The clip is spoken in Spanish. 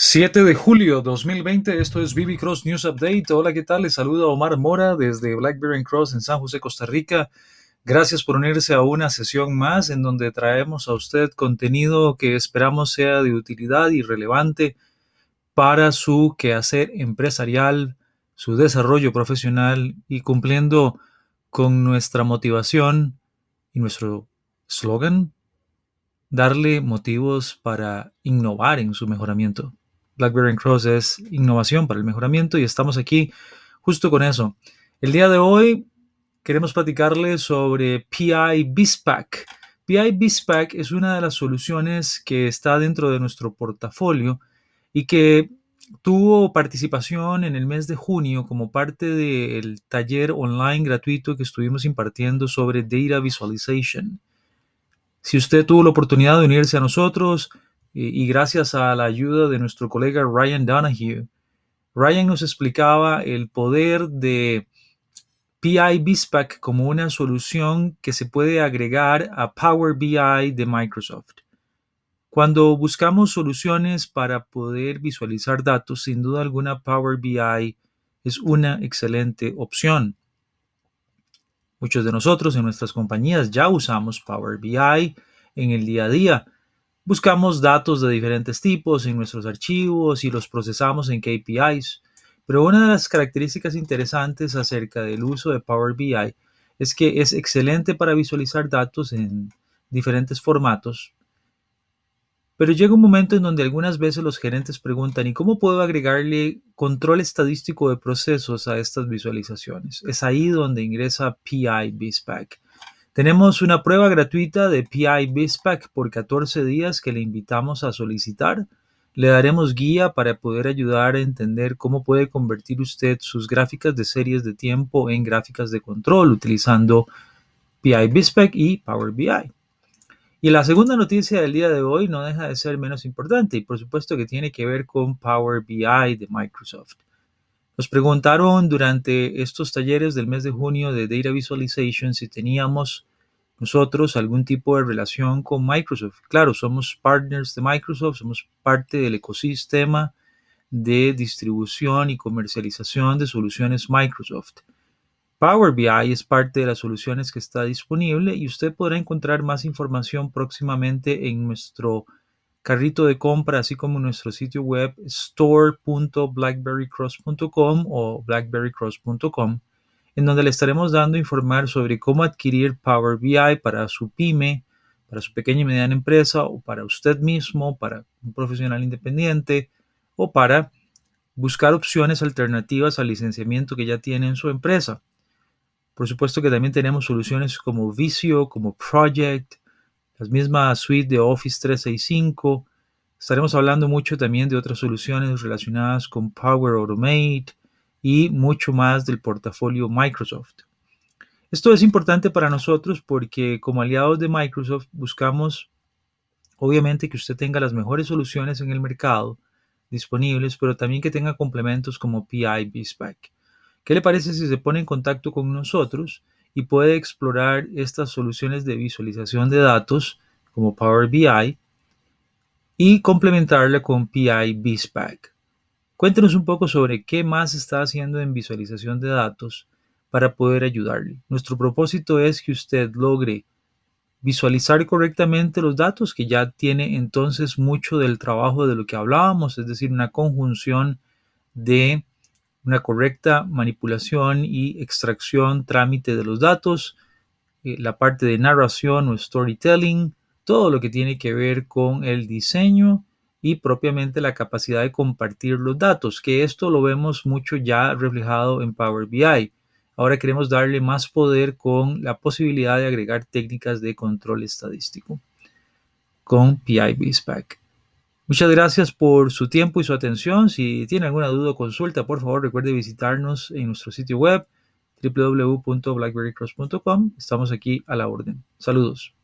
7 de julio 2020, esto es BB Cross News Update. Hola, ¿qué tal? Les saluda Omar Mora desde Blackberry Cross en San José, Costa Rica. Gracias por unirse a una sesión más en donde traemos a usted contenido que esperamos sea de utilidad y relevante para su quehacer empresarial, su desarrollo profesional y cumpliendo con nuestra motivación y nuestro slogan, darle motivos para innovar en su mejoramiento. BlackBerry Cross es innovación para el mejoramiento y estamos aquí justo con eso. El día de hoy queremos platicarles sobre PI BISPAC. PI BISPAC es una de las soluciones que está dentro de nuestro portafolio y que tuvo participación en el mes de junio como parte del taller online gratuito que estuvimos impartiendo sobre Data Visualization. Si usted tuvo la oportunidad de unirse a nosotros, y, gracias a la ayuda de nuestro colega Ryan Donahue, Ryan nos explicaba el poder de PI BISPAC como una solución que se puede agregar a Power BI de Microsoft. Cuando buscamos soluciones para poder visualizar datos, sin duda alguna Power BI es una excelente opción. Muchos de nosotros en nuestras compañías ya usamos Power BI en el día a día Buscamos datos de diferentes tipos en nuestros archivos y los procesamos en KPIs, pero una de las características interesantes acerca del uso de Power BI es que es excelente para visualizar datos en diferentes formatos, pero llega un momento en donde algunas veces los gerentes preguntan, ¿y cómo puedo agregarle control estadístico de procesos a estas visualizaciones? Es ahí donde ingresa PI BizPack. Tenemos una prueba gratuita de PI BizPack por 14 días que le invitamos a solicitar. Le daremos guía para poder ayudar a entender cómo puede convertir usted sus gráficas de series de tiempo en gráficas de control utilizando PI BizPack y Power BI. Y la segunda noticia del día de hoy no deja de ser menos importante y por supuesto que tiene que ver con Power BI de Microsoft. Nos preguntaron durante estos talleres del mes de junio de Data Visualization si teníamos nosotros algún tipo de relación con Microsoft. Claro, somos partners de Microsoft, somos parte del ecosistema de distribución y comercialización de soluciones Microsoft. Power BI es parte de las soluciones que está disponible y usted podrá encontrar más información próximamente en nuestro carrito de compra, así como nuestro sitio web store.blackberrycross.com o blackberrycross.com, en donde le estaremos dando informar sobre cómo adquirir Power BI para su pyme, para su pequeña y mediana empresa o para usted mismo, para un profesional independiente o para buscar opciones alternativas al licenciamiento que ya tiene en su empresa. Por supuesto que también tenemos soluciones como Visio, como Project, las mismas suite de Office 365. Estaremos hablando mucho también de otras soluciones relacionadas con Power Automate y mucho más del portafolio Microsoft. Esto es importante para nosotros porque como aliados de Microsoft buscamos obviamente que usted tenga las mejores soluciones en el mercado disponibles, pero también que tenga complementos como PI BizPack. ¿Qué le parece si se pone en contacto con nosotros? Y puede explorar estas soluciones de visualización de datos como Power BI y complementarla con PI BizPack. Cuéntenos un poco sobre qué más está haciendo en visualización de datos para poder ayudarle. Nuestro propósito es que usted logre visualizar correctamente los datos, que ya tiene entonces mucho del trabajo de lo que hablábamos, es decir, una conjunción de una correcta manipulación y extracción, trámite de los datos, eh, la parte de narración o storytelling, todo lo que tiene que ver con el diseño y propiamente la capacidad de compartir los datos, que esto lo vemos mucho ya reflejado en Power BI. Ahora queremos darle más poder con la posibilidad de agregar técnicas de control estadístico con PI BizPack. Muchas gracias por su tiempo y su atención. Si tiene alguna duda o consulta, por favor recuerde visitarnos en nuestro sitio web www.blackberrycross.com. Estamos aquí a la orden. Saludos.